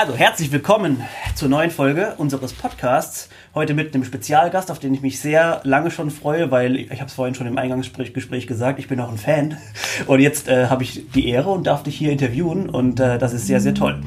Also herzlich willkommen zur neuen Folge unseres Podcasts. Heute mit einem Spezialgast, auf den ich mich sehr lange schon freue, weil ich habe es vorhin schon im Eingangsgespräch gesagt, ich bin auch ein Fan. Und jetzt äh, habe ich die Ehre und darf dich hier interviewen und äh, das ist sehr, sehr toll.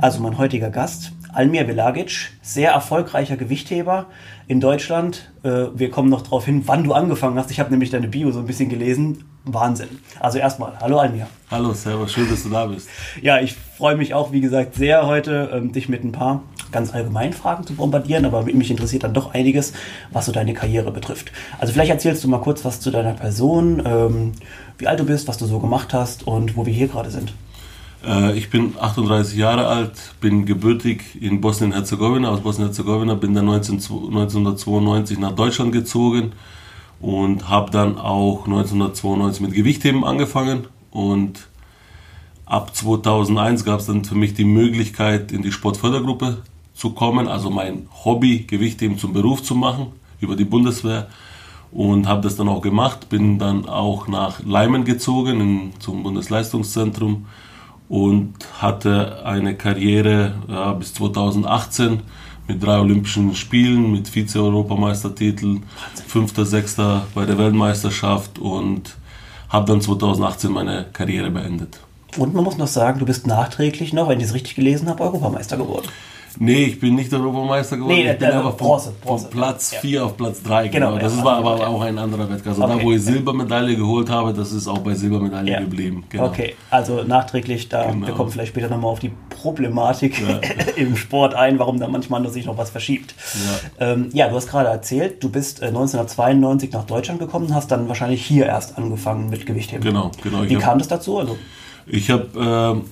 Also mein heutiger Gast, Almir Velagic, sehr erfolgreicher Gewichtheber in Deutschland. Äh, wir kommen noch darauf hin, wann du angefangen hast. Ich habe nämlich deine Bio so ein bisschen gelesen. Wahnsinn. Also erstmal, hallo Almir. Hallo, servus, schön, dass du da bist. Ja, ich freue mich auch, wie gesagt, sehr heute, ähm, dich mit ein paar ganz allgemeinen Fragen zu bombardieren, aber mich interessiert dann doch einiges, was so deine Karriere betrifft. Also vielleicht erzählst du mal kurz was zu deiner Person, ähm, wie alt du bist, was du so gemacht hast und wo wir hier gerade sind. Äh, ich bin 38 Jahre alt, bin gebürtig in Bosnien-Herzegowina, aus Bosnien-Herzegowina, bin dann 19, 1992 nach Deutschland gezogen und habe dann auch 1992 mit Gewichtheben angefangen. Und ab 2001 gab es dann für mich die Möglichkeit, in die Sportfördergruppe zu kommen, also mein Hobby Gewichtheben zum Beruf zu machen über die Bundeswehr. Und habe das dann auch gemacht, bin dann auch nach Leimen gezogen in, zum Bundesleistungszentrum und hatte eine Karriere ja, bis 2018 mit drei Olympischen Spielen, mit Vize-Europameistertitel, fünfter, sechster bei der Weltmeisterschaft und habe dann 2018 meine Karriere beendet. Und man muss noch sagen, du bist nachträglich noch, wenn ich es richtig gelesen habe, Europameister geworden. Nee, ich bin nicht Europameister geworden. Nee, ich bin aber Bronze, Bronze. Von Platz 4 ja. auf Platz 3. Genau. genau. Das ja, war aber okay. auch ein anderer Wettkampf. Also okay. da, wo ich Silbermedaille geholt habe, das ist auch bei Silbermedaille ja. geblieben. Genau. Okay, also nachträglich, da genau. wir kommen vielleicht später nochmal auf die Problematik im Sport ein, warum da manchmal sich noch was verschiebt. Ja, ähm, du hast gerade erzählt, du bist 1992 äh, nach Deutschland gekommen, hast dann wahrscheinlich hier erst angefangen mit Gewichtheben. Genau, genau. Wie kam das dazu? Also, ich habe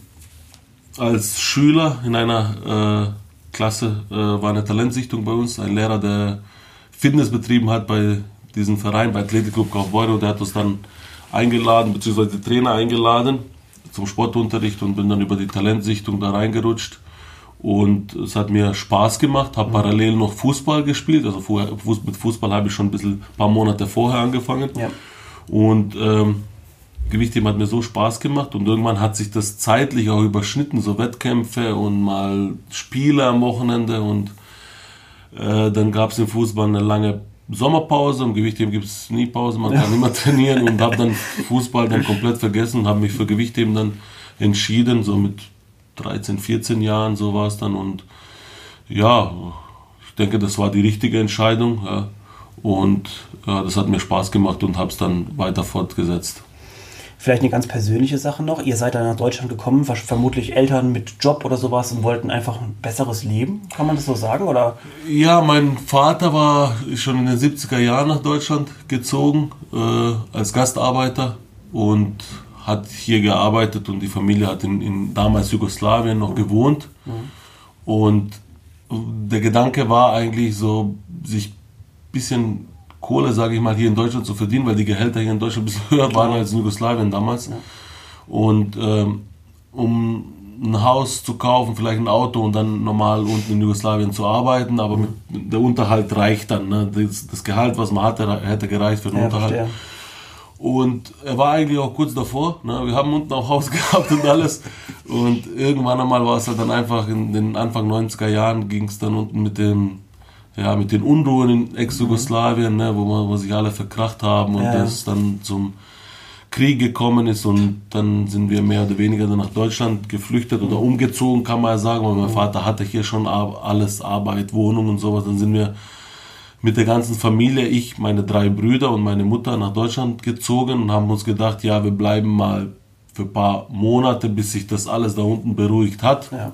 äh, als Schüler in einer äh, klasse, äh, war eine Talentsichtung bei uns. Ein Lehrer, der Fitness betrieben hat bei diesem Verein, bei Athletikclub Kaufbeuren, der hat uns dann eingeladen, beziehungsweise Trainer eingeladen zum Sportunterricht und bin dann über die Talentsichtung da reingerutscht. Und es hat mir Spaß gemacht, habe parallel noch Fußball gespielt. Also vorher, mit Fußball habe ich schon ein bisschen ein paar Monate vorher angefangen. Ja. Und ähm, Gewichtheben hat mir so Spaß gemacht und irgendwann hat sich das zeitlich auch überschnitten, so Wettkämpfe und mal Spiele am Wochenende und äh, dann gab es im Fußball eine lange Sommerpause, im Gewichtheben gibt es nie Pause, man kann immer trainieren und habe dann Fußball dann komplett vergessen, habe mich für Gewichtheben dann entschieden, so mit 13, 14 Jahren, so war es dann und ja, ich denke, das war die richtige Entscheidung ja. und ja, das hat mir Spaß gemacht und habe es dann weiter fortgesetzt. Vielleicht eine ganz persönliche Sache noch. Ihr seid dann nach Deutschland gekommen, vermutlich Eltern mit Job oder sowas und wollten einfach ein besseres Leben. Kann man das so sagen? Oder? Ja, mein Vater war schon in den 70er Jahren nach Deutschland gezogen äh, als Gastarbeiter und hat hier gearbeitet und die Familie hat in, in damals Jugoslawien noch gewohnt. Mhm. Und der Gedanke war eigentlich so, sich ein bisschen Kohle, sage ich mal, hier in Deutschland zu verdienen, weil die Gehälter hier in Deutschland ein bisschen höher waren als in Jugoslawien damals. Ja. Und ähm, um ein Haus zu kaufen, vielleicht ein Auto und dann normal unten in Jugoslawien zu arbeiten, aber mit, der Unterhalt reicht dann. Ne? Das, das, Gehalt, was man hatte, hätte gereicht für den ja, Unterhalt. Verstehe. Und er war eigentlich auch kurz davor. Ne? Wir haben unten auch Haus gehabt und alles. Und irgendwann einmal war es halt dann einfach in den Anfang 90er Jahren ging es dann unten mit dem ja, mit den Unruhen in Ex-Jugoslawien, ne, wo, man, wo sich alle verkracht haben und ja. das dann zum Krieg gekommen ist und dann sind wir mehr oder weniger dann nach Deutschland geflüchtet oder umgezogen, kann man ja sagen, weil mein Vater hatte hier schon alles, Arbeit, Wohnung und sowas. Dann sind wir mit der ganzen Familie, ich, meine drei Brüder und meine Mutter nach Deutschland gezogen und haben uns gedacht, ja, wir bleiben mal für ein paar Monate, bis sich das alles da unten beruhigt hat. Ja.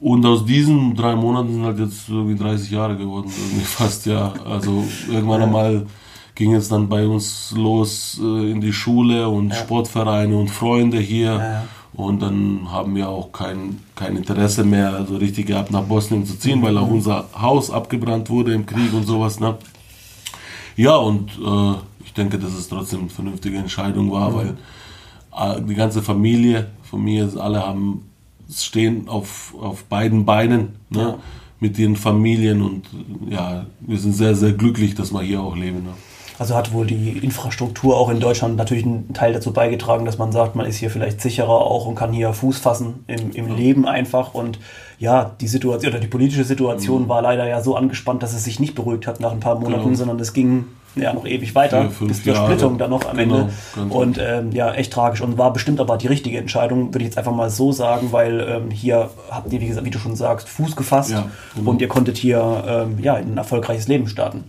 Und aus diesen drei Monaten sind halt jetzt irgendwie 30 Jahre geworden, irgendwie fast, ja. Also irgendwann einmal ging es dann bei uns los äh, in die Schule und ja. Sportvereine und Freunde hier. Ja. Und dann haben wir auch kein, kein Interesse mehr, also richtig gehabt, nach Bosnien zu ziehen, mhm. weil auch unser Haus abgebrannt wurde im Krieg und sowas. Ne? Ja, und äh, ich denke, dass es trotzdem eine vernünftige Entscheidung war, mhm. weil äh, die ganze Familie von mir, alle haben stehen auf, auf beiden Beinen ne? Ja. mit ihren Familien und ja, wir sind sehr, sehr glücklich, dass wir hier auch leben. Ne? Also hat wohl die Infrastruktur auch in Deutschland natürlich einen Teil dazu beigetragen, dass man sagt, man ist hier vielleicht sicherer auch und kann hier Fuß fassen im, im ja. Leben einfach. Und ja, die Situation oder die politische Situation mhm. war leider ja so angespannt, dass es sich nicht beruhigt hat nach ein paar Monaten, genau. sondern es ging ja noch ewig weiter, Vier, bis zur. Splittung dann noch am genau, Ende. Und ähm, ja, echt tragisch und war bestimmt aber die richtige Entscheidung, würde ich jetzt einfach mal so sagen, weil ähm, hier habt ihr, wie, gesagt, wie du schon sagst, Fuß gefasst ja, genau. und ihr konntet hier ähm, ja, ein erfolgreiches Leben starten.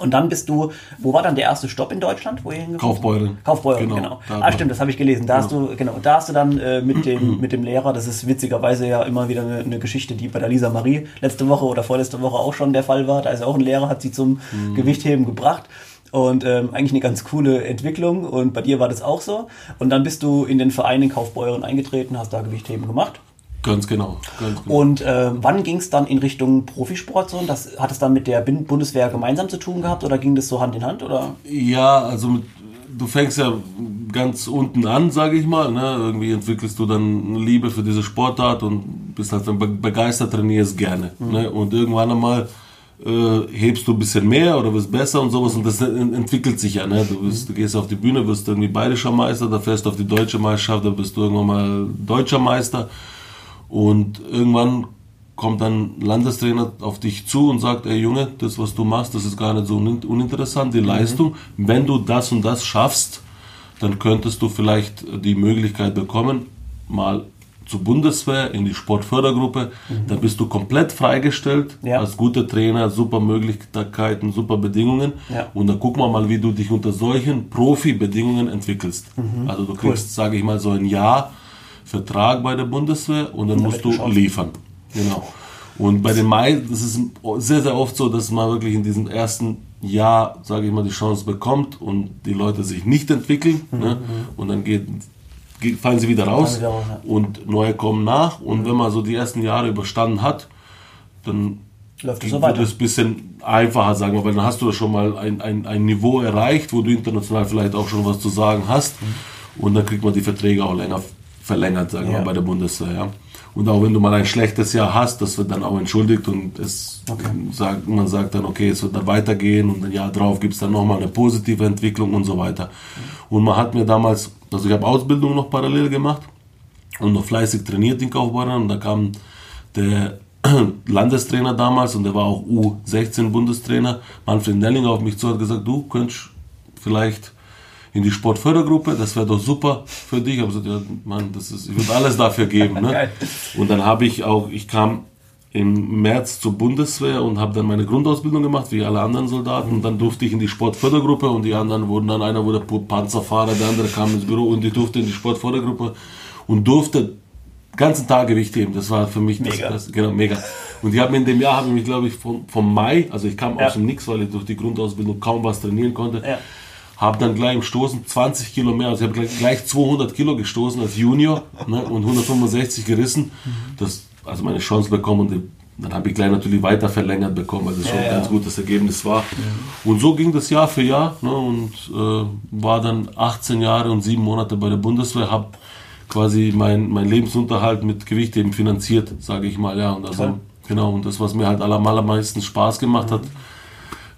Und dann bist du, wo war dann der erste Stopp in Deutschland? Wo ihr Kaufbeuren. Kaufbeuren, genau. genau. Ah, stimmt, das habe ich gelesen. Da genau. hast du, genau, da hast du dann äh, mit, dem, mit dem Lehrer, das ist witzigerweise ja immer wieder eine, eine, Geschichte, die bei der Lisa Marie letzte Woche oder vorletzte Woche auch schon der Fall war. Da ist auch ein Lehrer, hat sie zum mhm. Gewichtheben gebracht. Und ähm, eigentlich eine ganz coole Entwicklung. Und bei dir war das auch so. Und dann bist du in den Verein in Kaufbeuren eingetreten, hast da Gewichtheben gemacht. Ganz genau. Ganz genau. Und äh, wann ging es dann in Richtung Profisport so? Das, hat es dann mit der Bundeswehr gemeinsam zu tun gehabt oder ging das so Hand in Hand? Oder? Ja, also mit, du fängst ja ganz unten an, sage ich mal. Ne? Irgendwie entwickelst du dann eine Liebe für diese Sportart und bist halt begeistert, trainierst gerne. Mhm. Ne? Und irgendwann einmal äh, hebst du ein bisschen mehr oder wirst besser und sowas und das entwickelt sich ja. Ne? Du, bist, du gehst auf die Bühne, wirst irgendwie bayerischer Meister, da fährst du auf die deutsche Meisterschaft, da bist du irgendwann mal deutscher Meister. Und irgendwann kommt dann ein Landestrainer auf dich zu und sagt, ey Junge, das was du machst, das ist gar nicht so uninteressant, die mhm. Leistung. Wenn du das und das schaffst, dann könntest du vielleicht die Möglichkeit bekommen, mal zur Bundeswehr, in die Sportfördergruppe. Mhm. Da bist du komplett freigestellt, ja. als guter Trainer, super Möglichkeiten, super Bedingungen. Ja. Und dann gucken wir mal, wie du dich unter solchen Profi-Bedingungen entwickelst. Mhm. Also du kriegst, cool. sage ich mal, so ein Jahr Vertrag bei der Bundeswehr und dann musst du liefern. Genau. Und bei den Mai, das ist sehr, sehr oft so, dass man wirklich in diesem ersten Jahr, sage ich mal, die Chance bekommt und die Leute sich nicht entwickeln. Mhm. Ne? Und dann geht, geht, fallen sie wieder raus wieder ja. und neue kommen nach. Und mhm. wenn man so die ersten Jahre überstanden hat, dann läuft es so. Wird es ein bisschen einfacher, sagen wir, weil dann hast du schon mal ein, ein, ein Niveau erreicht, wo du international vielleicht auch schon was zu sagen hast. Mhm. Und dann kriegt man die Verträge auch länger verlängert, sagen wir, bei der Bundeswehr. Ja. Und auch wenn du mal ein schlechtes Jahr hast, das wird dann auch entschuldigt und es okay. sagt, man sagt dann, okay, es wird dann weitergehen und ein Jahr drauf gibt es dann nochmal eine positive Entwicklung und so weiter. Und man hat mir damals, also ich habe Ausbildung noch parallel gemacht und noch fleißig trainiert in Kaufbeuren und da kam der Landestrainer damals und der war auch U16 Bundestrainer, Manfred Nellinger auf mich zu, hat gesagt, du könntest vielleicht in die Sportfördergruppe, das wäre doch super für dich. Ich habe gesagt, ja, Mann, das ist, ich würde alles dafür geben. Ne? Und dann habe ich auch, ich kam im März zur Bundeswehr und habe dann meine Grundausbildung gemacht, wie alle anderen Soldaten. Und dann durfte ich in die Sportfördergruppe und die anderen wurden dann, einer wurde Panzerfahrer, der andere kam ins Büro und ich durfte in die Sportfördergruppe und durfte ganzen Tag Gewicht heben. Das war für mich mega. Das, das, genau, mega. Und die haben in dem Jahr, habe ich mich, glaube ich, vom, vom Mai, also ich kam ja. aus dem Nix, weil ich durch die Grundausbildung kaum was trainieren konnte, ja habe dann gleich im Stoßen 20 Kilo mehr, also ich habe gleich 200 Kilo gestoßen als Junior ne, und 165 gerissen. Das, also meine Chance bekommen und dann habe ich gleich natürlich weiter verlängert bekommen, weil das schon ja, ein ganz gutes Ergebnis war. Ja. Und so ging das Jahr für Jahr ne, und äh, war dann 18 Jahre und 7 Monate bei der Bundeswehr, habe quasi mein, mein Lebensunterhalt mit Gewichtheben finanziert, sage ich mal. Ja, und also, genau, und das, was mir halt allermeisten Spaß gemacht hat,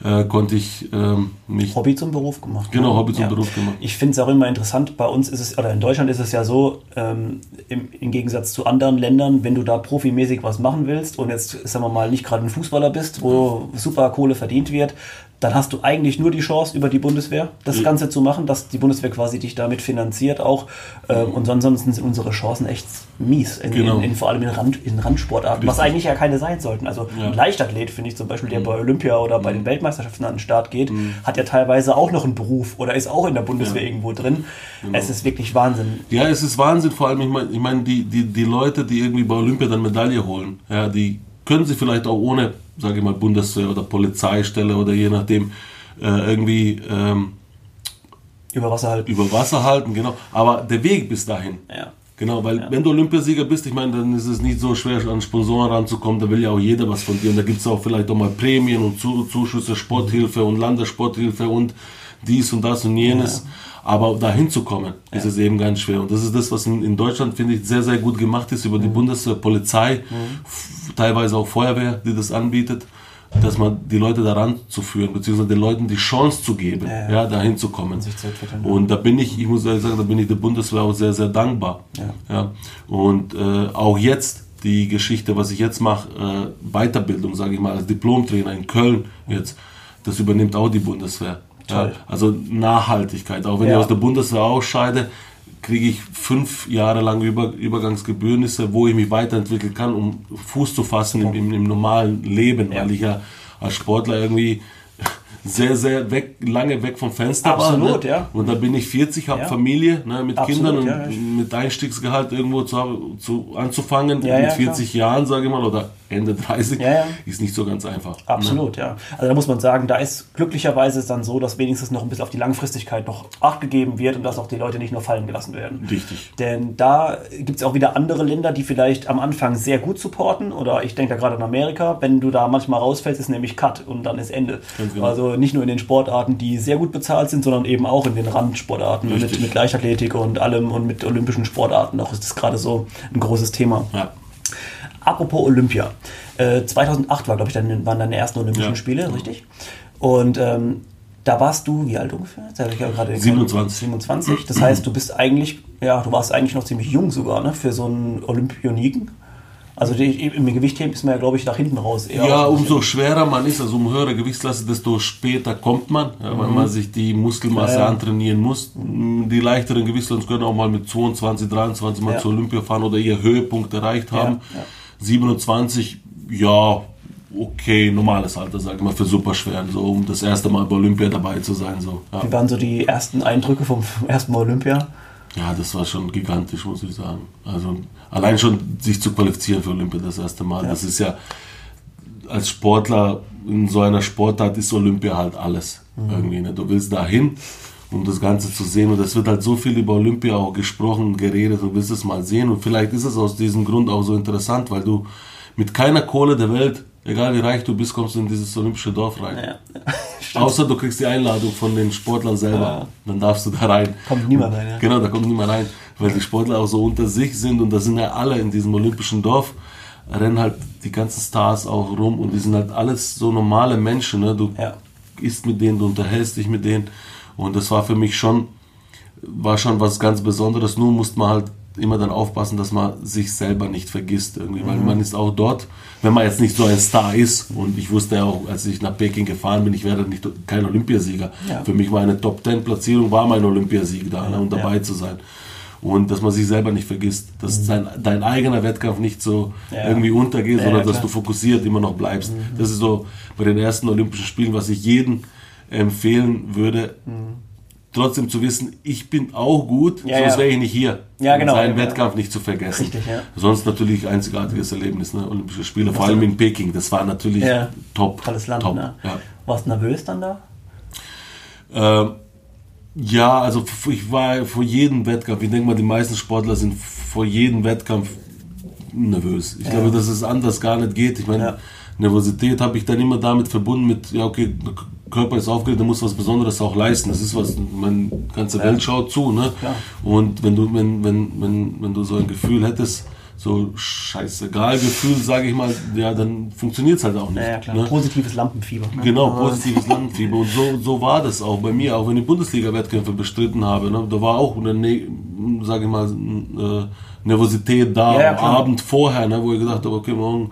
äh, konnte ich ähm, mich. Hobby zum Beruf gemacht. Genau, ne? Hobby zum ja. Beruf gemacht. Ich finde es auch immer interessant, bei uns ist es, oder in Deutschland ist es ja so, ähm, im, im, Gegensatz zu anderen Ländern, wenn du da profimäßig was machen willst und jetzt, sagen wir mal, nicht gerade ein Fußballer bist, wo super Kohle verdient wird, dann hast du eigentlich nur die Chance, über die Bundeswehr das Ganze zu machen, dass die Bundeswehr quasi dich damit finanziert auch. Ähm, und ansonsten sind unsere Chancen echt mies, in, genau. in, in vor allem in, Rand, in Randsportarten, was eigentlich ja keine sein sollten. Also ja. ein Leichtathlet, finde ich zum Beispiel, der mhm. bei Olympia oder bei den mhm. Weltmeisterschaften an den Start geht, mhm. hat ja teilweise auch noch einen Beruf oder ist auch in der Bundeswehr ja. irgendwo drin. Genau. Es ist wirklich Wahnsinn. Ja, es ist Wahnsinn, vor allem, ich meine, ich mein, die, die, die Leute, die irgendwie bei Olympia dann Medaille holen, ja, die können sie vielleicht auch ohne, sage ich mal, Bundeswehr oder Polizeistelle oder je nachdem äh, irgendwie ähm, über Wasser halten. Über Wasser halten, genau. Aber der Weg bis dahin. Ja. Genau, weil ja. wenn du Olympiasieger bist, ich meine, dann ist es nicht so schwer, an Sponsoren ranzukommen, da will ja auch jeder was von dir. Und da gibt es auch vielleicht auch mal Prämien und Zuschüsse, Sporthilfe und Landessporthilfe und dies und das und jenes. Ja. Aber da hinzukommen, ja. ist es eben ganz schwer. Und das ist das, was in, Deutschland, finde ich, sehr, sehr gut gemacht ist über die mhm. Bundespolizei, mhm. teilweise auch Feuerwehr, die das anbietet. Dass man die Leute daran zu führen, beziehungsweise den Leuten die Chance zu geben, Ja, ja, ja. dahin zu kommen. Zu. Und da bin ich, ich muss ehrlich sagen, da bin ich der Bundeswehr auch sehr, sehr dankbar. Ja. Ja. Und äh, auch jetzt die Geschichte, was ich jetzt mache, äh, Weiterbildung, sage ich mal, als Diplomtrainer in Köln jetzt, das übernimmt auch die Bundeswehr. Ja. Also Nachhaltigkeit. Auch wenn ich aus der Bundeswehr ausscheide, kriege ich fünf Jahre lang Über Übergangsgebührnisse, wo ich mich weiterentwickeln kann, um Fuß zu fassen im, im, im normalen Leben, Ja. weil ich ja als Sportler irgendwie sehr, sehr weg, lange weg vom Fenster war. Absolut, ne? ja. Und da bin ich 40, habe Ja. Familie ne, mit Absolut, Kindern und ja, mit Einstiegsgehalt irgendwo zu, zu, anzufangen Ja, mit ja, 40 Jahren, sage ich mal, oder Ende 30, Ja, ja. ist nicht so ganz einfach. Ne? Absolut, ja. Also da muss man sagen, da ist glücklicherweise ist dann so, dass wenigstens noch ein bisschen auf die Langfristigkeit noch Acht gegeben wird und dass auch die Leute nicht nur fallen gelassen werden. Richtig. Denn da gibt es auch wieder andere Länder, die vielleicht am Anfang sehr gut supporten. Oder ich denke da gerade an Amerika. Wenn du da manchmal rausfällst, ist nämlich Cut und dann ist Ende. Ganz genau. Also nicht nur in den Sportarten, die sehr gut bezahlt sind, sondern eben auch in den Randsportarten mit, Richtig. mit Leichtathletik und allem und mit olympischen Sportarten. Auch ist das gerade so ein großes Thema. Ja. Apropos Olympia. Äh, 2008 war, glaube ich, dann, waren deine ersten Olympischen Ja. Spiele, richtig? Und ähm, da warst du, wie alt ungefähr? Ja gerade 27. 27. Das heißt, du bist eigentlich, ja, du warst eigentlich noch ziemlich jung sogar, ne? Für so einen Olympioniken. Also die, im Gewichtheben ist man ja, glaube ich, nach hinten raus. eher Ja, umso schwerer man ist, also um höhere Gewichtsklasse, desto später kommt man, ja, weil man sich die Muskelmasse Mhm. Ja, ja. antrainieren muss. Die leichteren Gewichtsklassen können auch mal mit 22, 23 mal Ja. zur Olympia fahren oder ihr Höhepunkt erreicht haben. ja. 27, ja, okay, normales Alter, sag ich mal, für Superschweren, so um das erste Mal bei Olympia dabei zu sein. So. Wie waren so die ersten Eindrücke vom ersten Mal Olympia? Ja, das war schon gigantisch, muss ich sagen. Also allein schon sich zu qualifizieren für Olympia das erste Mal, Ja. das ist ja als Sportler in so einer Sportart ist Olympia halt alles irgendwie. Ne? Du willst dahin, um das Ganze zu sehen und es wird halt so viel über Olympia auch gesprochen, geredet, du willst es mal sehen und vielleicht ist es aus diesem Grund auch so interessant, weil du mit keiner Kohle der Welt, egal wie reich du bist, kommst du in dieses olympische Dorf rein. Ja. Außer du kriegst die Einladung von den Sportlern selber. Ja. Dann darfst du da rein. Kommt niemand rein, ja. Genau, da kommt niemand rein. Weil die Sportler auch so unter sich sind und da sind ja alle in diesem olympischen Dorf, rennen halt die ganzen Stars auch rum und die sind halt alles so normale Menschen. Ne? Du Ja. isst mit denen, du unterhältst dich mit denen. Und das war für mich schon, war schon was ganz Besonderes. Nur musste man halt immer dann aufpassen, dass man sich selber nicht vergisst irgendwie, Mhm. weil man ist auch dort, wenn man jetzt nicht so ein Star ist und ich wusste ja auch, als ich nach Peking gefahren bin, ich werde nicht kein Olympiasieger. Ja. Für mich war eine Top 10 Platzierung, war mein Olympiasieg da ne, und dabei ja. Mhm. zu sein. Und dass man sich selber nicht vergisst, dass dein, dein eigener Wettkampf nicht so Ja. irgendwie untergeht, sondern dass du fokussiert immer noch bleibst. Mhm. Das ist so bei den ersten Olympischen Spielen, was ich jedem empfehlen würde, trotzdem zu wissen, ich bin auch gut. Ja, sonst ja. wäre ich nicht hier. Ja, genau. Seinen Ja. Wettkampf nicht zu vergessen. Richtig, ja. Sonst natürlich einzigartiges Erlebnis, ne? Olympische Spiele, vor allem in Peking. Das war natürlich top. Tolles Land, top. ne? Warst du nervös dann da? Ähm, ja, also ich war vor jedem Wettkampf, ich denke mal, die meisten Sportler sind vor jedem Wettkampf nervös. Ich glaube, dass es anders gar nicht geht. Ich meine. Nervosität habe ich dann immer damit verbunden mit, ja, okay, Körper ist aufgeregt, der muss was Besonderes auch leisten. Das ist was, meine ganze Welt schaut zu, ne? Klar. Und wenn du, wenn, wenn, wenn, wenn du so ein Gefühl hättest, so scheißegal Gefühl, sage ich mal, ja, dann funktioniert es halt auch nicht. Ja, ja klar. Ne? Positives Lampenfieber. ne? Genau, positives Lampenfieber. Und so, so war das auch bei mir, auch wenn ich Bundesliga-Wettkämpfe bestritten habe. Ne? Da war auch eine, ne, sage ich mal, äh, Nervosität da Ja, ja, am. Abend vorher, ne? wo ich gedacht habe, okay, morgen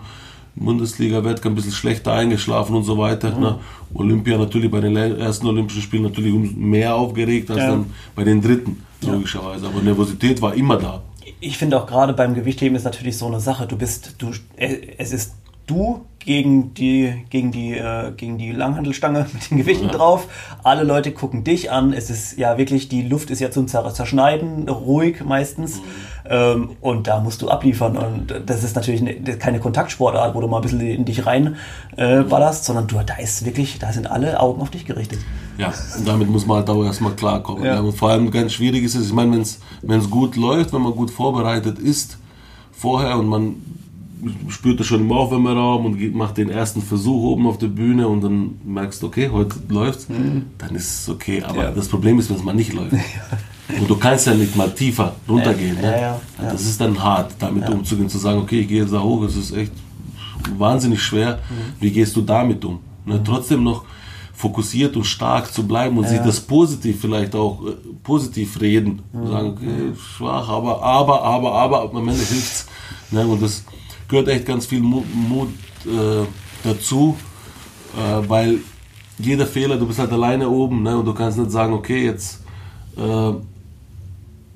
Bundesliga-Wettkampf ein bisschen schlechter eingeschlafen und so weiter. Mhm. Ne? Olympia natürlich bei den ersten Olympischen Spielen natürlich mehr aufgeregt als Ja. dann bei den dritten, logischerweise. Aber Nervosität war immer da. ich finde auch gerade beim Gewichtheben ist natürlich so eine Sache. Du bist, du, äh, es ist du gegen die, gegen die, äh, gegen die Langhandelstange mit den Gewichten Ja. drauf. Alle Leute gucken dich an. Es ist ja wirklich, die Luft ist ja zum Zer- Zerschneiden, ruhig meistens. Ähm, und da musst du abliefern. Und das ist natürlich ne, ist keine Kontaktsportart, wo du mal ein bisschen in dich rein äh, ballerst, sondern du, da ist wirklich, da sind alle Augen auf dich gerichtet. Ja, und damit muss man halt auch erstmal klarkommen. Ja. Ja. Und vor allem ganz schwierig ist es, ich meine, wenn es gut läuft, wenn man gut vorbereitet ist vorher und man spürt das schon im Aufwärmeraum und macht den ersten Versuch oben auf der Bühne und dann merkst du, okay, heute läuft's, dann ist es okay. Aber Mhm. Ja. das Problem ist, wenn es mal nicht läuft. Und du kannst ja nicht mal tiefer runtergehen. Ja, ne? ja, ja. Das ist dann hart, damit umzugehen, zu sagen, okay, ich gehe jetzt da hoch, es ist echt wahnsinnig schwer. Wie gehst du damit um? Ne? Trotzdem noch fokussiert und stark zu bleiben und Ja. sich das positiv vielleicht auch äh, positiv reden. Sagen, okay, schwach, aber, aber, aber, aber, am Ende hilft's. Ne? Und das gehört echt ganz viel Mut, Mut äh, dazu, äh, weil jeder Fehler, du bist halt alleine oben ne? und du kannst nicht sagen, okay, jetzt äh,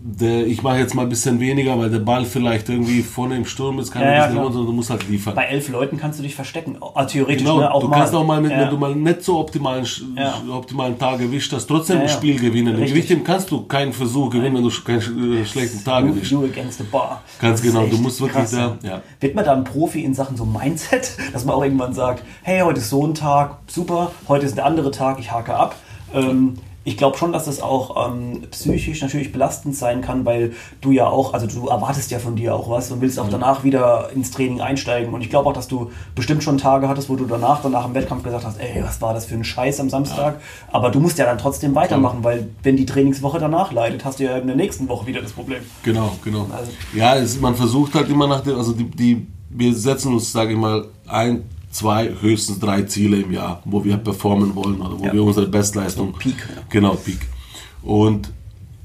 der, ich mache jetzt mal ein bisschen weniger, weil der Ball vielleicht irgendwie vorne im Sturm ist, kann Ja, ja, runter, sondern du musst halt liefern. Bei elf Leuten kannst du dich verstecken. Ah, theoretisch, Genau, ne? Auch du mal. kannst auch mal, mit, ja. wenn du mal nicht so optimalen, Ja. optimalen Tag erwischt hast, trotzdem Ja, ein. Spiel gewinnen. Im Richtig. Gewichtheben kannst du keinen Versuch gewinnen, wenn du keinen sch- äh, schlechten Tag erwischt. you against the bar. Ganz genau, du musst wirklich krass. da- ja. Wird man da ein Profi in Sachen so Mindset, dass man auch irgendwann sagt, hey, heute ist so ein Tag, super, heute ist der andere Tag, ich hake ab. Ähm, ich glaube schon, dass das auch ähm, psychisch natürlich belastend sein kann, weil du ja auch, also du erwartest ja von dir auch was und willst auch danach wieder ins Training einsteigen. Und ich glaube auch, dass du bestimmt schon Tage hattest, wo du danach, danach im Wettkampf gesagt hast, ey, was war das für ein Scheiß am Samstag? Aber du musst ja dann trotzdem weitermachen, weil wenn die Trainingswoche danach leidet, hast du ja in der nächsten Woche wieder das Problem. Genau, genau. Also- ja, es, man versucht halt immer nach dem, also die, die wir setzen uns, sage ich mal, ein, zwei, höchstens drei Ziele im Jahr, wo wir performen wollen oder wo Ja. wir unsere Bestleistung. Peak, ja. Genau, Peak. Und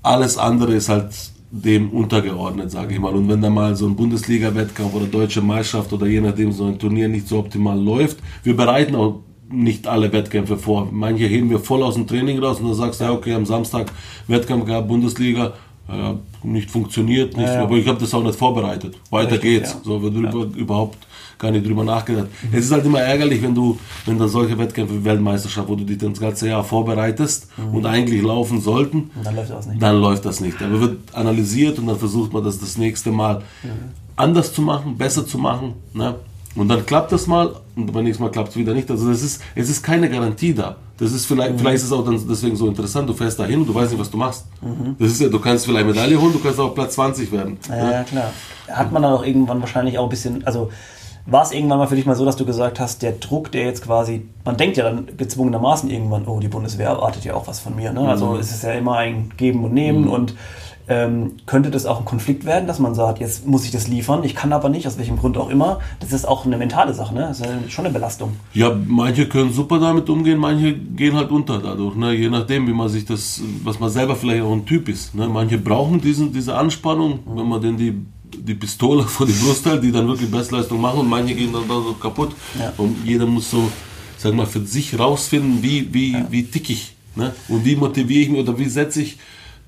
alles andere ist halt dem untergeordnet, sage ich mal. Und wenn da mal so ein Bundesliga-Wettkampf oder deutsche Meisterschaft oder je nachdem so ein Turnier nicht so optimal läuft, wir bereiten auch nicht alle Wettkämpfe vor. Manche heben wir voll aus dem Training raus und dann sagst du, ja, okay, am Samstag Wettkampf gehabt, Bundesliga, ja, nicht funktioniert, nicht, Ja, ja. aber ich habe das auch nicht vorbereitet. Weiter Richtig, geht's. ja. So, wir drüber, überhaupt gar nicht drüber nachgedacht. Es ist halt immer ärgerlich, wenn du, wenn dann solche Wettkämpfe wie Weltmeisterschaft, wo du dich das ganze Jahr vorbereitest und eigentlich laufen sollten, Und dann läuft das nicht. dann läuft das nicht. Aber wird analysiert und dann versucht man das das nächste Mal anders zu machen, besser zu machen. Ne? Und dann klappt das mal und beim nächsten Mal klappt es wieder nicht. Also das ist, es ist keine Garantie da. Das ist vielleicht, vielleicht ist es auch dann deswegen so interessant. Du fährst dahin und du weißt nicht, was du machst. Das ist ja, du kannst vielleicht Medaille holen, du kannst auch Platz 20 werden. Ja, ja, klar. Hat man dann auch irgendwann wahrscheinlich auch ein bisschen, also war es irgendwann mal für dich mal so, dass du gesagt hast, der Druck, der jetzt quasi, man denkt ja dann gezwungenermaßen irgendwann, oh, die Bundeswehr erwartet ja auch was von mir. Ne? Also es ist ja immer ein Geben und Nehmen und ähm, könnte das auch ein Konflikt werden, dass man sagt, jetzt muss ich das liefern, ich kann aber nicht, aus welchem Grund auch immer. Das ist auch eine mentale Sache, ne? Das ist ja schon eine Belastung. Ja, manche können super damit umgehen, manche gehen halt unter dadurch, ne? je nachdem, wie man sich das, was man selber vielleicht auch ein Typ ist. Ne? Manche brauchen diesen, diese Anspannung, wenn man denen die, die Pistole vor die Brust hält, die dann wirklich Bestleistung machen und manche gehen dann da so kaputt. Ja. Und jeder muss so, sag mal, für sich rausfinden, wie, wie, wie tick ich. Ne? Und wie motiviere ich mich oder wie setze ich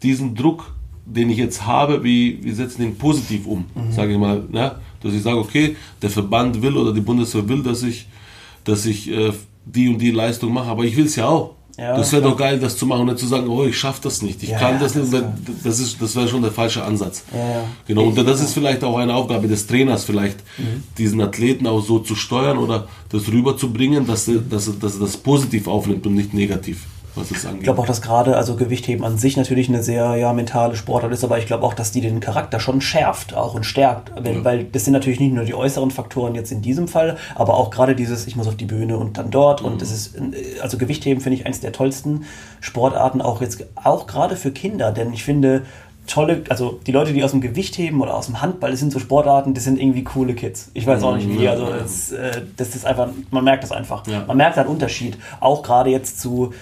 diesen Druck, den ich jetzt habe, wie, wie setze ich den positiv um, sage ich mal. Ne? Dass ich sage, okay, der Verband will oder die Bundeswehr will, dass ich, dass ich äh, die und die Leistung mache, aber ich will es ja auch. Ja, das wäre doch geil, das zu machen und nicht zu sagen, oh, ich schaffe das nicht, ich Ja, kann das das nicht. Das, ist, das wäre schon der falsche Ansatz. Ja. Genau, und das ist vielleicht auch eine Aufgabe des Trainers, vielleicht Mhm. diesen Athleten auch so zu steuern oder das rüberzubringen, dass er, dass er, dass er das positiv aufnimmt und nicht negativ, was es angeht. Ich glaube auch, dass gerade also Gewichtheben an sich natürlich eine sehr ja, mentale Sportart ist, aber ich glaube auch, dass die den Charakter schon schärft auch und stärkt. Weil, Ja. weil das sind natürlich nicht nur die äußeren Faktoren jetzt in diesem Fall, aber auch gerade dieses, ich muss auf die Bühne und dann dort. Und das ist, äh, also Gewichtheben finde ich eins der tollsten Sportarten, auch jetzt auch gerade für Kinder, denn ich finde, tolle, also die Leute, die aus dem Gewichtheben oder aus dem Handball, das sind so Sportarten, das sind irgendwie coole Kids. Ich weiß auch nicht wie, also das, äh, das ist einfach, man merkt das einfach. Ja. Man merkt einen Unterschied. Auch gerade jetzt zu,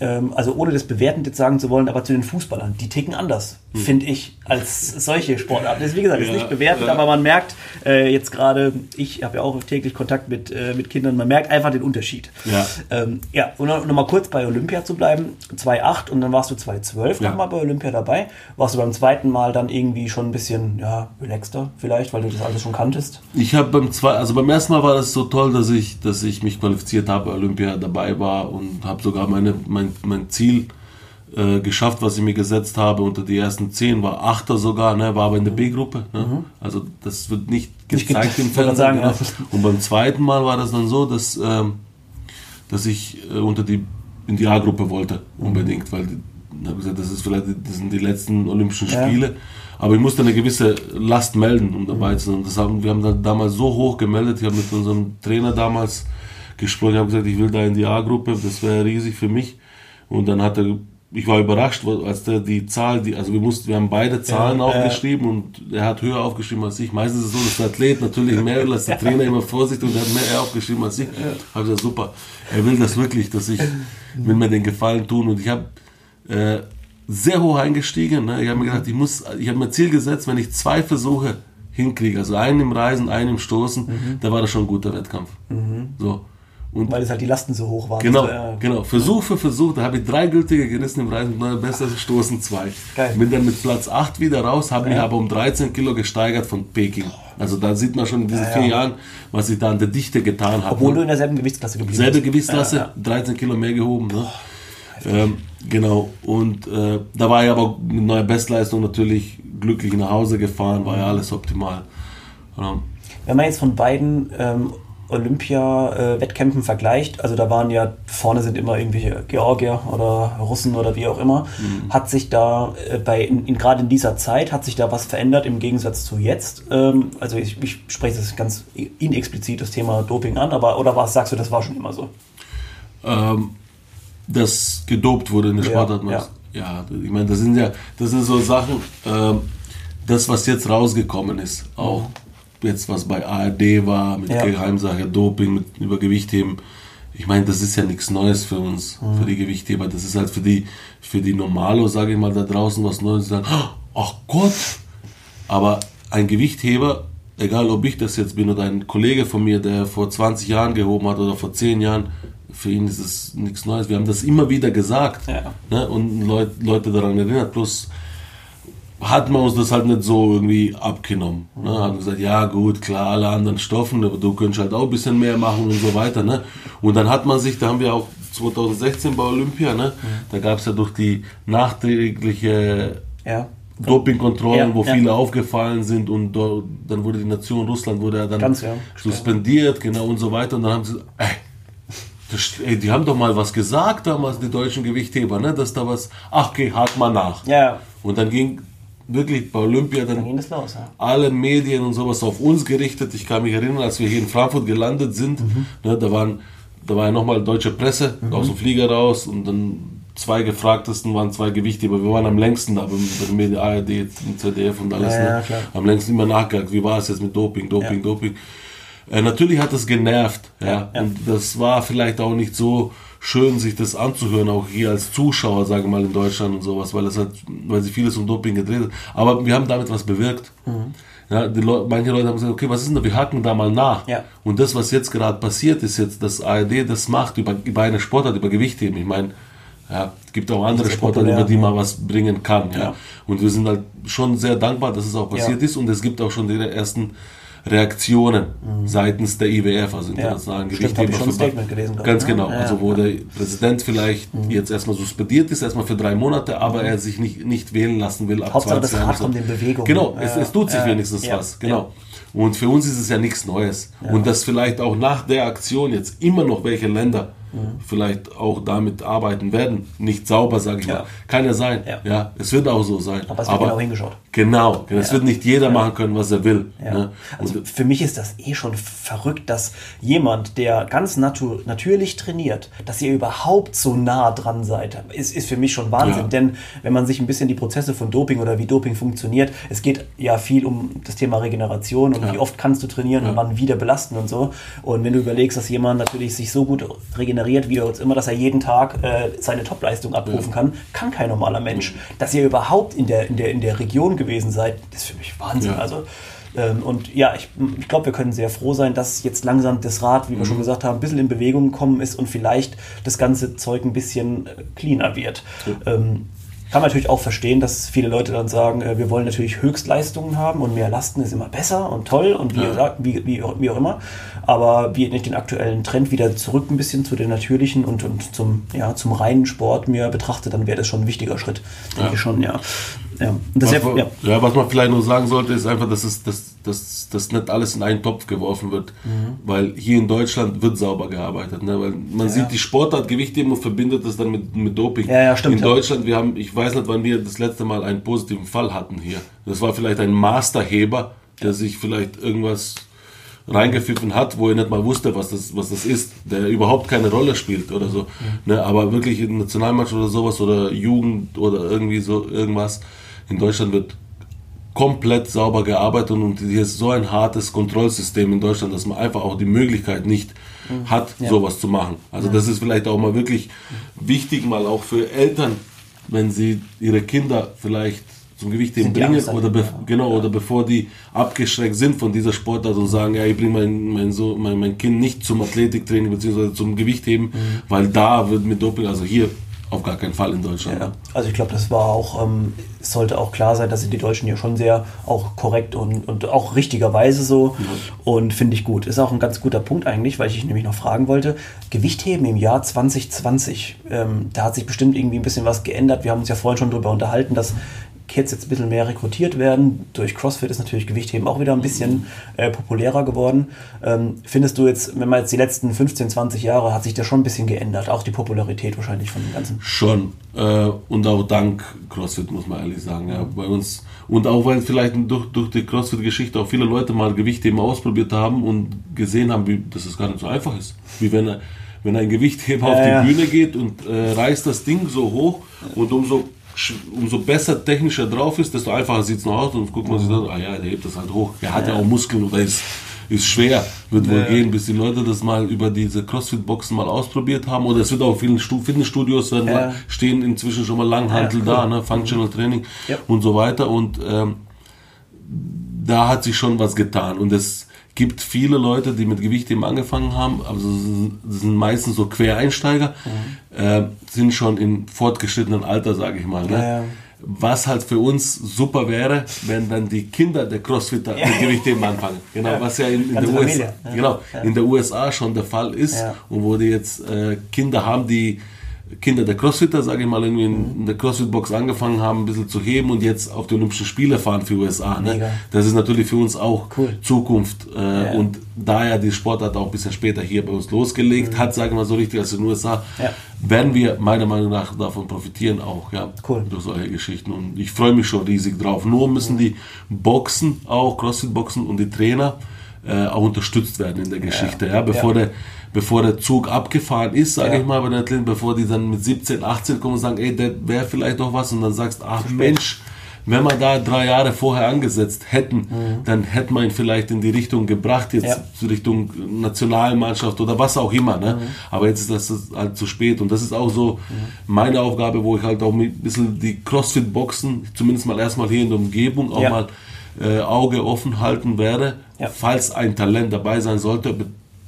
also ohne das bewertend jetzt sagen zu wollen, aber zu den Fußballern, die ticken anders, finde ich, als solche Sportarten. Das ist, wie gesagt, ist Hm. Ja, nicht bewertend, ja. aber man merkt äh, jetzt gerade, ich habe ja auch täglich Kontakt mit, äh, mit Kindern, man merkt einfach den Unterschied. Ja. Ähm, ja, und noch, noch mal kurz bei Olympia zu bleiben, 2,8 und dann warst du 2,12 Ja. nochmal bei Olympia dabei. Warst du beim zweiten Mal dann irgendwie schon ein bisschen, ja, relaxter vielleicht, weil du das alles schon kanntest? Ich habe beim zwei, also beim ersten Mal war das so toll, dass ich, dass ich mich qualifiziert habe, bei Olympia dabei war und habe sogar meine, mein, mein Ziel äh, geschafft, was ich mir gesetzt habe. Unter die ersten zehn war Achter sogar, ne, war aber in der B-Gruppe. Ne? Also das wird nicht gezeigt ge- im Fernsehen. sagen, genau. ja. Und beim zweiten Mal war das dann so, dass, ähm, dass ich äh, unter die in die A-Gruppe wollte unbedingt, weil die, ich habe gesagt, das ist vielleicht das sind die letzten Olympischen Ja. Spiele. Aber ich musste eine gewisse Last melden, um dabei zu sein. Das haben, wir haben dann damals so hoch gemeldet. Ich habe mit unserem Trainer damals gesprochen. Ich habe gesagt, ich will da in die A-Gruppe. Das wäre riesig für mich. Und dann hat er ich war überrascht, als der die Zahl, die, also wir mussten, wir haben beide Zahlen ja, aufgeschrieben äh, und er hat höher aufgeschrieben als ich. Meistens ist es so, dass der Athlet natürlich mehr als der Trainer immer Vorsicht und er hat mehr aufgeschrieben als ich. Ja. Habe gesagt, super. Er will das wirklich, dass ich, will mir den Gefallen tun und ich habe äh, sehr hoch eingestiegen. Ne? Ich habe mir gedacht, ich muss, ich habe mir Ziel gesetzt, wenn ich zwei Versuche hinkriege, also einen im Reisen, einen im Stoßen, mhm. da war das schon ein guter Wettkampf. Mhm. So. Und Weil es halt die Lasten so hoch waren. Genau, so, ja. genau. Versuch für Versuch, da habe ich drei gültige gerissen im Reisen, neuer besser Stoßen zwei. Geil. Bin dann mit Platz 8 wieder raus, habe ja. mich aber um 13 Kilo gesteigert von Peking. Also da sieht man schon in diesen ja, vier Jahren, was ich da an der Dichte getan habe. Obwohl ne? du in derselben Gewichtsklasse geblieben bist. Selbe Gewichtsklasse, 13 Kilo mehr gehoben. Ne? Ähm, genau. Und äh, da war ich aber mit neuer Bestleistung natürlich glücklich nach Hause gefahren, war ja alles optimal. Ja. Wenn man jetzt von beiden ähm, Olympia-Wettkämpfen vergleicht, also da waren ja, vorne sind immer irgendwelche Georgier oder Russen oder wie auch immer, mhm. hat sich da äh, bei, in, in gerade in dieser Zeit, hat sich da was verändert im Gegensatz zu jetzt? Ähm, also ich, ich spreche das ganz inexplizit, das Thema Doping an, aber oder was sagst du, das war schon immer so? Ähm, dass gedopt wurde in der Sportart. Ja, ja. ich meine, das sind ja, das sind so Sachen, ähm, das, was jetzt rausgekommen ist, auch mhm. Jetzt, was bei ARD war, mit ja. Geheimsache, Doping, mit Übergewichtheben. Ich meine, das ist ja nichts Neues für uns, mhm. für die Gewichtheber. Das ist halt für die, für die Normalo, sage ich mal, da draußen was Neues. Sagen, ach Gott! Aber ein Gewichtheber, egal ob ich das jetzt bin oder ein Kollege von mir, der vor 20 Jahren gehoben hat oder vor 10 Jahren, für ihn ist es nichts Neues. Wir haben das immer wieder gesagt ja. ne? und Leut, Leute daran erinnert. Plus hat man uns das halt nicht so irgendwie abgenommen. Ne? Haben gesagt, ja gut, klar, alle anderen Stoffen, aber du könntest halt auch ein bisschen mehr machen und so weiter. Ne? Und dann hat man sich, da haben wir auch 2016 bei Olympia, ne? Da gab es ja durch die nachträgliche ja. Dopingkontrollen, ja, wo ja. viele aufgefallen sind und dort, dann wurde die Nation Russland wurde ja dann Ganz, ja, suspendiert, genau und so weiter. Und dann haben sie, ey, das, ey, die haben doch mal was gesagt damals, die deutschen Gewichtheber, ne? dass da was, ach, okay, hakt mal nach. Ja. Und dann ging wirklich bei Olympia dann, dann los, ja. alle Medien und sowas auf uns gerichtet. Ich kann mich erinnern, als wir hier in Frankfurt gelandet sind, mhm. ne, da, waren, da war ja nochmal deutsche Presse mhm. aus dem Flieger raus und dann zwei gefragtesten waren zwei Gewichtheber. Wir waren am längsten da bei den Medien, ARD, ZDF und alles. Ja, ne? am längsten immer nachgegangen, wie war es jetzt mit Doping, Doping, Doping. Äh, natürlich hat das genervt, ja. Und das war vielleicht auch nicht so schön, sich das anzuhören, auch hier als Zuschauer, sage mal, in Deutschland und sowas, weil es hat, weil sich vieles um Doping gedreht hat. Aber wir haben damit was bewirkt. Mhm. Ja, Leute, manche Leute haben gesagt, okay, was ist denn da? Wir haken da mal nach. Ja. Und das, was jetzt gerade passiert, ist jetzt, dass ARD das macht über, über eine Sportart, über Gewichtheben. Ich meine, ja, es gibt auch andere Sportarten, über die man was bringen kann. Ja. ja. Und wir sind halt schon sehr dankbar, dass es auch passiert ist. Und es gibt auch schon die ersten Reaktionen mhm. seitens der IWF, also Internationalen ja, Gewichtheberverband. gelesen. Ganz genau, ja, also wo ja. der Präsident vielleicht mhm. jetzt erstmal suspendiert ist, erstmal für drei Monate, aber mhm. er sich nicht, nicht wählen lassen will ab Hauptsache 20 das Rad kommt in Bewegung. Genau, es, es tut sich wenigstens was, genau. Und für uns ist es ja nichts Neues. Und dass vielleicht auch nach der Aktion jetzt immer noch welche Länder mhm. vielleicht auch damit arbeiten werden. Nicht sauber, sage ich ja. mal. Kann ja sein. Ja. ja. es wird auch so sein. Aber es wird Aber, genau hingeschaut. Genau. Es wird nicht jeder machen können, was er will. Ne? Also für mich ist das eh schon verrückt, dass jemand, der ganz natu natürlich trainiert, dass ihr überhaupt so nah dran seid, ist, ist für mich schon Wahnsinn. Denn wenn man sich ein bisschen die Prozesse von Doping oder wie Doping funktioniert, es geht ja viel um das Thema Regeneration und wie oft kannst du trainieren und wann wieder belasten und so. Und wenn du überlegst, dass jemand natürlich sich so gut regeneriert, generiert, wie jetzt immer, dass er jeden Tag äh, seine Topleistung abrufen kann, kann kein normaler Mensch. Dass ihr überhaupt in der, in der, in der Region gewesen seid, ist für mich Wahnsinn. Ja. Also, ähm, und ja, ich, ich glaube, wir können sehr froh sein, dass jetzt langsam das Rad, wie wir mhm. schon gesagt haben, ein bisschen in Bewegung gekommen ist und vielleicht das ganze Zeug ein bisschen äh, cleaner wird. Ja. Ähm, kann man natürlich auch verstehen, dass viele Leute dann sagen, äh, wir wollen natürlich Höchstleistungen haben und mehr Lasten ist immer besser und toll und wie, ja. wie, wie, wie, auch immer. Aber wie nicht den aktuellen Trend wieder zurück ein bisschen zu den natürlichen und, und zum, ja, zum reinen Sport mir betrachtet, dann wäre das schon ein wichtiger Schritt. Denke ja. ich schon, ja. Ja, was, ja, ja. was man vielleicht nur sagen sollte, ist einfach, dass es dass, dass, dass nicht alles in einen Topf geworfen wird. Mhm. Weil hier in Deutschland wird sauber gearbeitet. Ne? Weil man ja, sieht die Sportart Gewichtheben und verbindet das dann mit, mit Doping. Ja, stimmt. In Deutschland, wir haben, ich weiß nicht, wann wir das letzte Mal einen positiven Fall hatten hier. Das war vielleicht ein Masterheber, der sich vielleicht irgendwas reingepfiffen hat, wo er nicht mal wusste, was das, was das ist, der überhaupt keine Rolle spielt oder so. Ne, aber wirklich in Nationalmannschaft oder sowas oder Jugend oder irgendwie so irgendwas. In Deutschland wird komplett sauber gearbeitet und hier ist so ein hartes Kontrollsystem in Deutschland, dass man einfach auch die Möglichkeit nicht hat, Ja. sowas zu machen. Also das ist vielleicht auch mal wirklich wichtig, mal auch für Eltern, wenn sie ihre Kinder vielleicht zum Gewichtheben bringen oder be ja. genau oder bevor die abgeschreckt sind von dieser Sportart und sagen, ja, ich bringe mein, mein, so, mein, mein Kind nicht zum Athletiktraining bzw. zum Gewichtheben, Mhm. weil da wird mit Doping, also hier auf gar keinen Fall in Deutschland. Ja, also ich glaube, das war auch, ähm, es sollte auch klar sein, dass sind die Deutschen ja schon sehr auch korrekt und, und auch richtigerweise so und finde ich gut. Ist auch ein ganz guter Punkt eigentlich, weil ich nämlich noch fragen wollte, Gewichtheben im Jahr 2020, ähm, da hat sich bestimmt irgendwie ein bisschen was geändert. Wir haben uns ja vorhin schon darüber unterhalten, dass Kids jetzt ein bisschen mehr rekrutiert werden. Durch CrossFit ist natürlich Gewichtheben auch wieder ein bisschen äh, populärer geworden. Ähm, findest du jetzt, wenn man jetzt die letzten 15, 20 Jahre, hat sich das schon ein bisschen geändert, auch die Popularität wahrscheinlich von dem Ganzen? Schon. Äh, und auch dank CrossFit, muss man ehrlich sagen. Ja, bei uns. Und auch weil vielleicht durch, durch die CrossFit-Geschichte auch viele Leute mal Gewichtheben ausprobiert haben und gesehen haben, wie, dass es gar nicht so einfach ist. Wie wenn, wenn ein Gewichtheber auf die ja. Bühne geht und äh, reißt das Ding so hoch und umso, umso besser technischer drauf ist, desto einfacher sieht es noch aus und guckt man sich dann, ah ja, der hebt das halt hoch. Der hat ja, auch Muskeln oder ist, ist schwer. Wird wohl gehen, bis die Leute das mal über diese Crossfit-Boxen mal ausprobiert haben. Oder es wird auch in vielen Stu- Fitnessstudios werden Ja. stehen inzwischen schon mal Langhantel Ja, cool. da, ne? Functional Training Ja. und so weiter. Und ähm, da hat sich schon was getan. Und es gibt viele Leute, die mit Gewichtheben angefangen haben, also sind- meistens so Quereinsteiger, äh, sind schon in fortgeschrittenen Alter, sage ich mal. Ne? Ja, ja. Was halt für uns super wäre, wenn dann die Kinder der Crossfitter mit Gewichtheben anfangen. Genau, Ja. was ja in, in, der, USA, Familie. Ja. genau, Ja. in der USA schon der Fall ist Ja. und wo die jetzt äh, Kinder haben, die Kinder der Crossfitter, sage ich mal, irgendwie Mhm. in, der Crossfit-Box angefangen haben, ein bisschen zu heben und jetzt auf die Olympischen Spiele fahren für USA. Ne? Das ist natürlich für uns auch Cool. Zukunft. Äh, Ja. Und da ja die Sportart auch ein bisschen später hier bei uns losgelegt hat, sagen wir mal so richtig als in den USA, Mhm. Ja. werden wir meiner Meinung nach davon profitieren auch, ja, Cool. durch solche Geschichten. Und ich freue mich schon riesig drauf. Nur müssen die Boxen auch, Crossfit-Boxen und die Trainer äh, auch unterstützt werden in der Geschichte, ja, bevor Ja. der bevor der Zug abgefahren ist, sage Ja. ich mal, bei den Athleten, bevor die dann mit 17, 18 kommen und sagen, ey, der wäre vielleicht noch was und dann sagst, ach Mensch, wenn wir da drei Jahre vorher angesetzt hätten, dann hätten wir ihn vielleicht in die Richtung gebracht, jetzt Mhm. Ja. Richtung Nationalmannschaft oder was auch immer. Ne? Mhm. Aber jetzt ist das halt zu spät und das ist auch so meine Aufgabe, wo ich halt auch mit ein bisschen die Crossfit-Boxen, zumindest mal erstmal hier in der Umgebung, auch Ja. mal äh, Auge offen halten werde, Ja. falls ein Talent dabei sein sollte,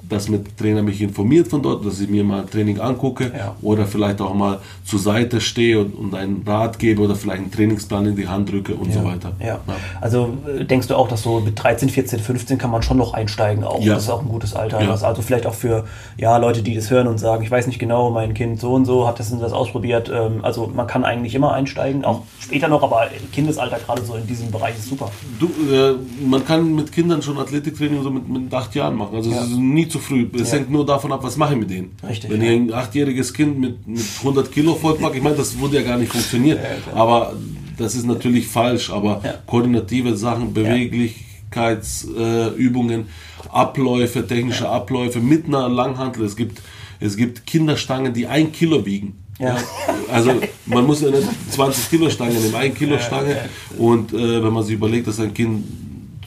dass mit Trainer mich informiert von dort, dass ich mir mal Training angucke Ja. oder vielleicht auch mal zur Seite stehe und, und einen Rat gebe oder vielleicht einen Trainingsplan in die Hand drücke und so weiter. Ja. Also äh, denkst du auch, dass so mit 13, 14, 15 kann man schon noch einsteigen auch. Ja. Das ist auch ein gutes Alter. Ja. Also vielleicht auch für ja, Leute, die das hören und sagen, ich weiß nicht genau, mein Kind so und so hat das und das ausprobiert. Ähm, Also man kann eigentlich immer einsteigen, auch später noch, aber Kindesalter gerade so in diesem Bereich ist super. Du, äh, man kann mit Kindern schon Athletiktraining so mit, mit acht Jahren machen. Also Ja. es ist nie zu früh. Es Ja. hängt nur davon ab, was mache ich mit denen. Richtig, Wenn ja. ihr ein achtjähriges Kind mit, mit 100 Kilo vollpackt, ich meine, das würde ja gar nicht funktionieren. aber das ist natürlich falsch. Aber Ja. koordinative Sachen, Beweglichkeitsübungen, äh, Abläufe, technische Abläufe mit einer Langhantel. Es gibt, es gibt Kinderstangen, die ein Kilo wiegen. Ja. Also man muss ja nicht 20 Kilo Stange nehmen, 1 Kilo Stange. Und äh, wenn man sich überlegt, dass ein Kind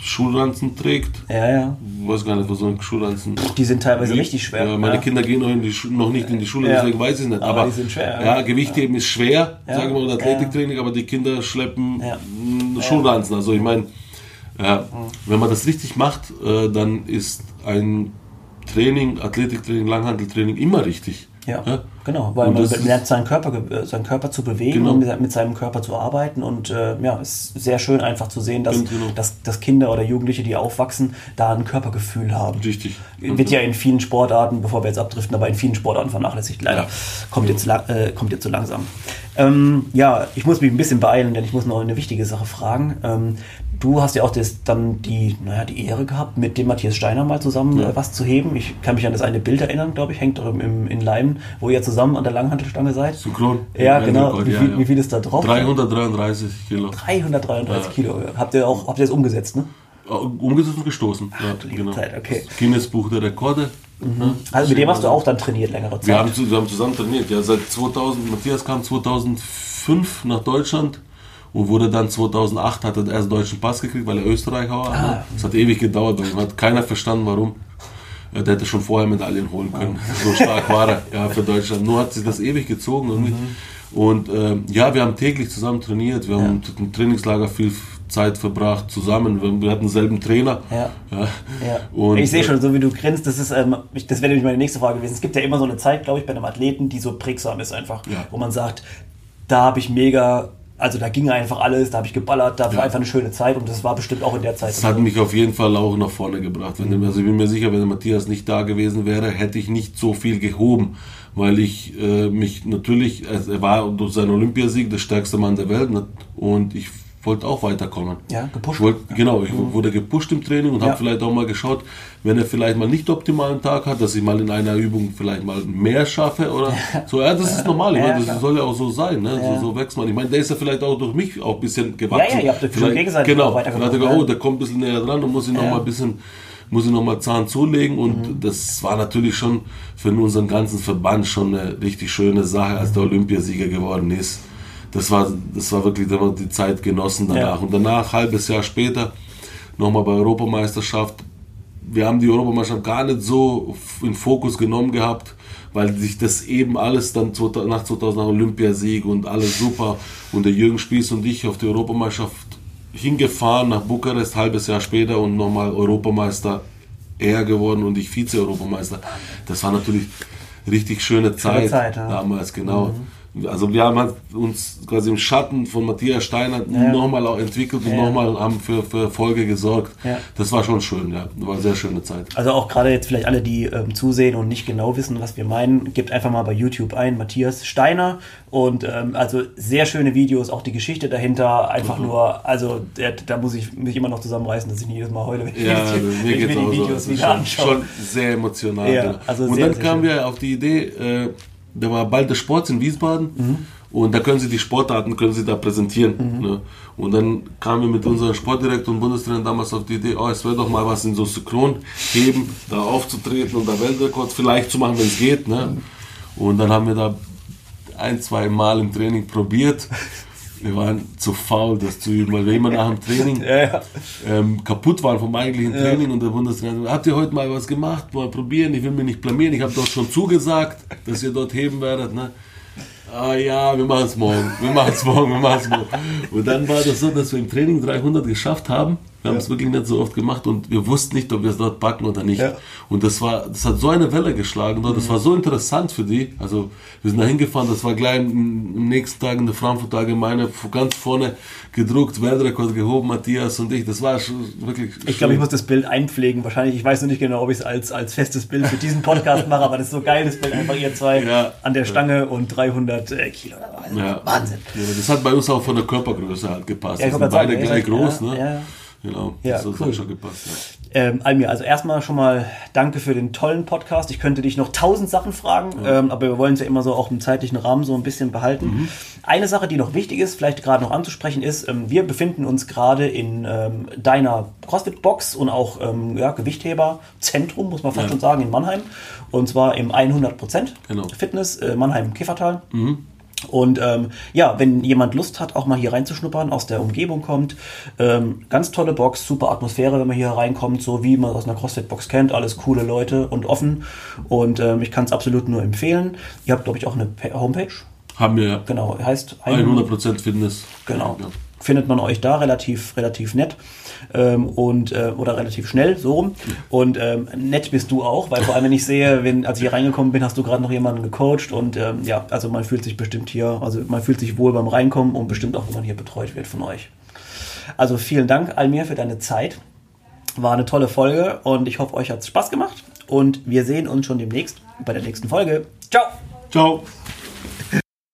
Schulranzen trägt, Ja, ja. ich weiß gar nicht, was so ein Schulranzen Die sind teilweise richtig schwer. Ja, meine ja. Kinder gehen noch, in die Schu- noch nicht in die Schule, Ja. deswegen weiß ich es nicht. Aber Aber, die sind schwer, Ja. Gewichtheben ist schwer, sagen wir mal. Athletiktraining, aber die Kinder schleppen Schulranzen. Also ich meine, wenn man das richtig macht, äh, dann ist ein Training, Athletiktraining, Langhanteltraining immer richtig. Ja, genau, weil Und man lernt seinen Körper, äh, seinen Körper zu bewegen Genau. und mit, seinem Körper zu arbeiten und äh, ja, es ist sehr schön einfach zu sehen, dass, genau. dass, dass Kinder oder Jugendliche, die aufwachsen, da ein Körpergefühl haben. Richtig. Wird ja in vielen Sportarten, bevor wir jetzt abdriften, aber in vielen Sportarten vernachlässigt leider. Ja. Kommt, jetzt, äh, kommt jetzt so langsam. Ähm, ja, ich muss mich ein bisschen beeilen, denn ich muss noch eine wichtige Sache fragen. Ähm, du hast ja auch das, dann die, naja, die Ehre gehabt, mit dem Matthias Steiner mal zusammen äh, was zu heben. Ich kann mich an das eine Bild erinnern, glaube ich, hängt doch im, im, in Leimen, wo ihr zusammen an der Langhantelstange seid. Synchron. Ja, genau. Weltrekord, Wie ja, viel, ja. wie viel ist da drauf? 333 Kilo. 333 Ja. Kilo. Habt ihr auch, habt ihr das umgesetzt, ne? Umgesetzt und gestoßen. Ach, ja, genau. Zeit, okay. Das Guinness-Buch der Rekorde. Mhm. Also mit dem hast du auch dann trainiert längere Zeit? Wir haben, wir haben zusammen trainiert. Ja, seit 2000, Matthias kam 2005 nach Deutschland und wurde dann 2008, hat er den ersten deutschen Pass gekriegt, weil er Österreicher war. Ah. Das hat ewig gedauert, weil hat keiner verstanden, warum. Der hätte schon vorher Medaillen holen können. So stark war er ja, für Deutschland. Nur hat sich das ewig gezogen. Irgendwie. Mhm. Und äh, ja, wir haben täglich zusammen trainiert. Wir ja. haben im Trainingslager viel Zeit verbracht zusammen. Wir hatten denselben Trainer. Ja. ja. ja. Und, ich sehe schon, so wie du grinst, das ist, ähm, das wäre nämlich meine nächste Frage gewesen. Es gibt ja immer so eine Zeit, glaube ich, bei einem Athleten, die so prägsam ist einfach, ja. wo man sagt, da habe ich mega also da ging einfach alles, da habe ich geballert, da war ja. einfach eine schöne Zeit und das war bestimmt auch in der Zeit. Das hat mich auf jeden Fall auch nach vorne gebracht. Wenn, also ich bin mir sicher, wenn der Matthias nicht da gewesen wäre, hätte ich nicht so viel gehoben, weil ich äh, mich natürlich, also er war durch seinen Olympiasieg der stärkste Mann der Welt und ich wollte auch weiterkommen. Ja, gepusht. Wollt, genau, ich mhm. wurde gepusht im Training und ja. habe vielleicht auch mal geschaut, wenn er vielleicht mal nicht optimalen Tag hat, dass ich mal in einer Übung vielleicht mal mehr schaffe oder ja. so. Ja, das ist normal. Ich ja, meine, das soll ja auch so sein. Ne? So, so, wächst man. Ich meine, der ist ja vielleicht auch durch mich auch ein bisschen gewachsen. Ja, ja, ihr habt vielleicht, gegenseitig genau, weitergemacht. Vielleicht, oh, der kommt ein bisschen näher dran und muss ich noch mal ein bisschen muss ich nochmal Zahn zulegen und mhm. das war natürlich schon für unseren ganzen Verband schon eine richtig schöne Sache, als der Olympiasieger geworden ist das war, das war wirklich die Zeit genossen danach. Ja. Und danach, halbes Jahr später, nochmal bei Europameisterschaft. Wir haben die Europameisterschaft gar nicht so in Fokus genommen gehabt, weil sich das eben alles dann nach 2000 Olympiasieg und alles super und der Jürgen Spieß und ich auf die Europameisterschaft hingefahren nach Bukarest, halbes Jahr später und nochmal Europameister er geworden und ich Vize-Europameister. Das war natürlich richtig schöne Zeit, schöne Zeit ja. damals, genau. Mhm. Also wir haben halt uns quasi im Schatten von Matthias Steiner ja. nochmal auch entwickelt und ja. nochmal haben für, für Erfolge gesorgt. Ja. Das war schon schön, ja. War eine sehr schöne Zeit. Also auch gerade jetzt vielleicht alle, die ähm, zusehen und nicht genau wissen, was wir meinen, gebt einfach mal bei YouTube ein, Matthias Steiner. Und ähm, also sehr schöne Videos, auch die Geschichte dahinter, einfach mhm. nur, also der, da muss ich mich immer noch zusammenreißen, dass ich nicht jedes Mal heule, wenn ich, ja, wenn mir, mir die Videos so. wieder schon, anschaue. Schon sehr emotional. Ja, genau. also und sehr, dann kamen wir auf die Idee, äh, da war bald der Sport in Wiesbaden mhm. und da können sie die Sportarten können sie da präsentieren. Mhm. Ne? Und dann kamen wir mit unserem Sportdirektor und Bundestrainer damals auf die Idee, oh, es wäre doch mal was in so Synchron heben, da aufzutreten und da Weltrekord vielleicht zu machen, wenn es geht. Ne? Mhm. Und dann haben wir da ein, zwei Mal im Training probiert wir waren zu faul, das zu üben, weil wir immer nach dem Training ja, ja. Ähm, kaputt waren vom eigentlichen Training ja. und der Bundestrainer habt ihr heute mal was gemacht, mal probieren, ich will mich nicht blamieren, ich habe doch schon zugesagt, dass ihr dort heben werdet. Ne? Ah ja, wir machen es morgen, wir machen es morgen, wir machen es morgen. Und dann war das so, dass wir im Training 300 geschafft haben wir haben es wirklich nicht so oft gemacht und wir wussten nicht, ob wir es dort packen oder nicht. Ja. Und das war, das hat so eine Welle geschlagen dort. Das mhm. war so interessant für die. Also wir sind da hingefahren, das war gleich im, nächsten Tag in der Frankfurter Allgemeine ganz vorne gedruckt, Weltrekord gehoben, Matthias und ich. Das war wirklich. Ich glaube, ich muss das Bild einpflegen. Wahrscheinlich, ich weiß noch nicht genau, ob ich es als, als festes Bild für diesen Podcast mache, aber das ist so geil, das Bild einfach ihr zwei ja. an der Stange und 300 äh, Kilo. Also ja. Wahnsinn. Ja, das hat bei uns auch von der Körpergröße halt gepasst. Ja, wir sind beide gleich groß, ne? Genau, ja, das cool. hat schon gepasst. Ja. Ähm, Almir, also erstmal schon mal danke für den tollen Podcast. Ich könnte dich noch tausend Sachen fragen, ja. ähm, aber wir wollen es ja immer so auch im zeitlichen Rahmen so ein bisschen behalten. Mhm. Eine Sache, die noch wichtig ist, vielleicht gerade noch anzusprechen, ist, ähm, wir befinden uns gerade in ähm, deiner CrossFit-Box und auch ähm, ja, Gewichtheber-Zentrum, muss man fast schon sagen, in Mannheim. Und zwar im 100% genau. Fitness äh, Mannheim-Kiffertal. Mhm. Und ähm, ja, wenn jemand Lust hat, auch mal hier reinzuschnuppern, aus der Umgebung kommt, ähm, ganz tolle Box, super Atmosphäre, wenn man hier reinkommt, so wie man aus einer CrossFit-Box kennt, alles coole Leute und offen. Und ähm, ich kann es absolut nur empfehlen. Ihr habt, glaube ich, auch eine Homepage. Haben wir, ja. Genau, heißt 100% Fitness. Genau. Ja. Findet man euch da relativ, relativ nett ähm, und äh, oder relativ schnell, so rum. Und ähm, nett bist du auch, weil vor allem, wenn ich sehe, wenn, als ich hier reingekommen bin, hast du gerade noch jemanden gecoacht und ähm, ja, also man fühlt sich bestimmt hier, also man fühlt sich wohl beim Reinkommen und bestimmt auch, wenn man hier betreut wird von euch. Also vielen Dank, Almir, für deine Zeit. War eine tolle Folge und ich hoffe, euch hat es Spaß gemacht und wir sehen uns schon demnächst bei der nächsten Folge. Ciao! Ciao!